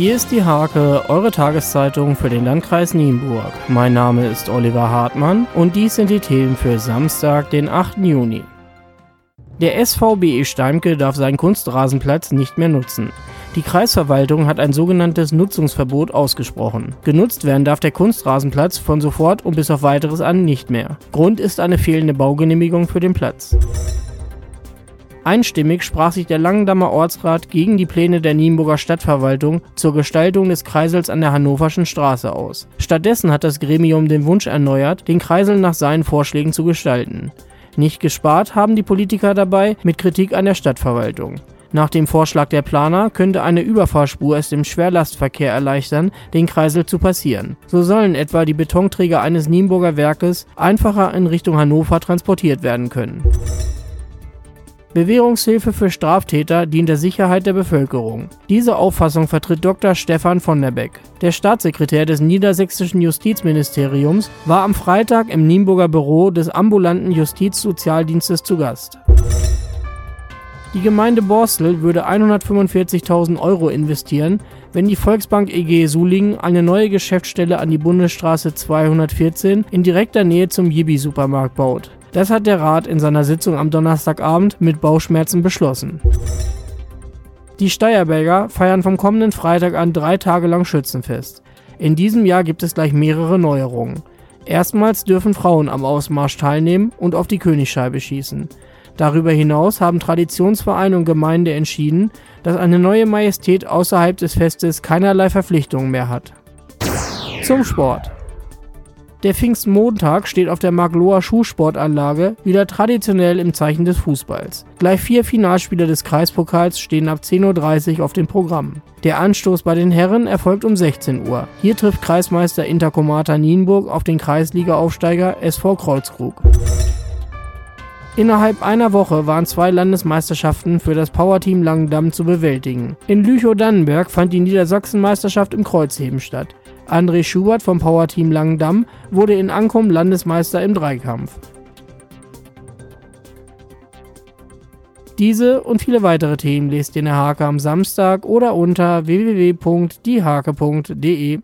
Hier ist die Hake, eure Tageszeitung für den Landkreis Nienburg. Mein Name ist Oliver Hartmann und dies sind die Themen für Samstag, den 8. Juni. Der SVBE Steimke darf seinen Kunstrasenplatz nicht mehr nutzen. Die Kreisverwaltung hat ein sogenanntes Nutzungsverbot ausgesprochen. Genutzt werden darf der Kunstrasenplatz von sofort und bis auf weiteres an nicht mehr. Grund ist eine fehlende Baugenehmigung für den Platz. Einstimmig sprach sich der Langendammer Ortsrat gegen die Pläne der Nienburger Stadtverwaltung zur Gestaltung des Kreisels an der Hannoverschen Straße aus. Stattdessen hat das Gremium den Wunsch erneuert, den Kreisel nach seinen Vorschlägen zu gestalten. Nicht gespart haben die Politiker dabei mit Kritik an der Stadtverwaltung. Nach dem Vorschlag der Planer könnte eine Überfahrspur es dem Schwerlastverkehr erleichtern, den Kreisel zu passieren. So sollen etwa die Betonträger eines Nienburger Werkes einfacher in Richtung Hannover transportiert werden können. Bewährungshilfe für Straftäter dient der Sicherheit der Bevölkerung. Diese Auffassung vertritt Dr. Stefan von der Beck. Der Staatssekretär des niedersächsischen Justizministeriums war am Freitag im Nienburger Büro des ambulanten Justizsozialdienstes zu Gast. Die Gemeinde Borstel würde 145.000 Euro investieren, wenn die Volksbank EG Sulingen eine neue Geschäftsstelle an die Bundesstraße 214 in direkter Nähe zum Jibi-Supermarkt baut. Das hat der Rat in seiner Sitzung am Donnerstagabend mit Bauchschmerzen beschlossen. Die Steierberger feiern vom kommenden Freitag an drei Tage lang Schützenfest. In diesem Jahr gibt es gleich mehrere Neuerungen. Erstmals dürfen Frauen am Ausmarsch teilnehmen und auf die Königscheibe schießen. Darüber hinaus haben Traditionsverein und Gemeinde entschieden, dass eine neue Majestät außerhalb des Festes keinerlei Verpflichtungen mehr hat. Zum Sport. Der Pfingstmontag steht auf der Magloa Schuhsportanlage wieder traditionell im Zeichen des Fußballs. Gleich vier Finalspiele des Kreispokals stehen ab 10.30 Uhr auf dem Programm. Der Anstoß bei den Herren erfolgt um 16 Uhr. Hier trifft Kreismeister Intercomata Nienburg auf den Kreisliga-Aufsteiger SV Kreuzkrug. Innerhalb einer Woche waren zwei Landesmeisterschaften für das Powerteam Langendamm zu bewältigen. In Lüchow-Dannenberg fand die Niedersachsenmeisterschaft im Kreuzheben statt. André Schubert vom Powerteam Langendamm wurde in Ankum Landesmeister im Dreikampf. Diese und viele weitere Themen lest ihr in der Hake am Samstag oder unter www.diehake.de.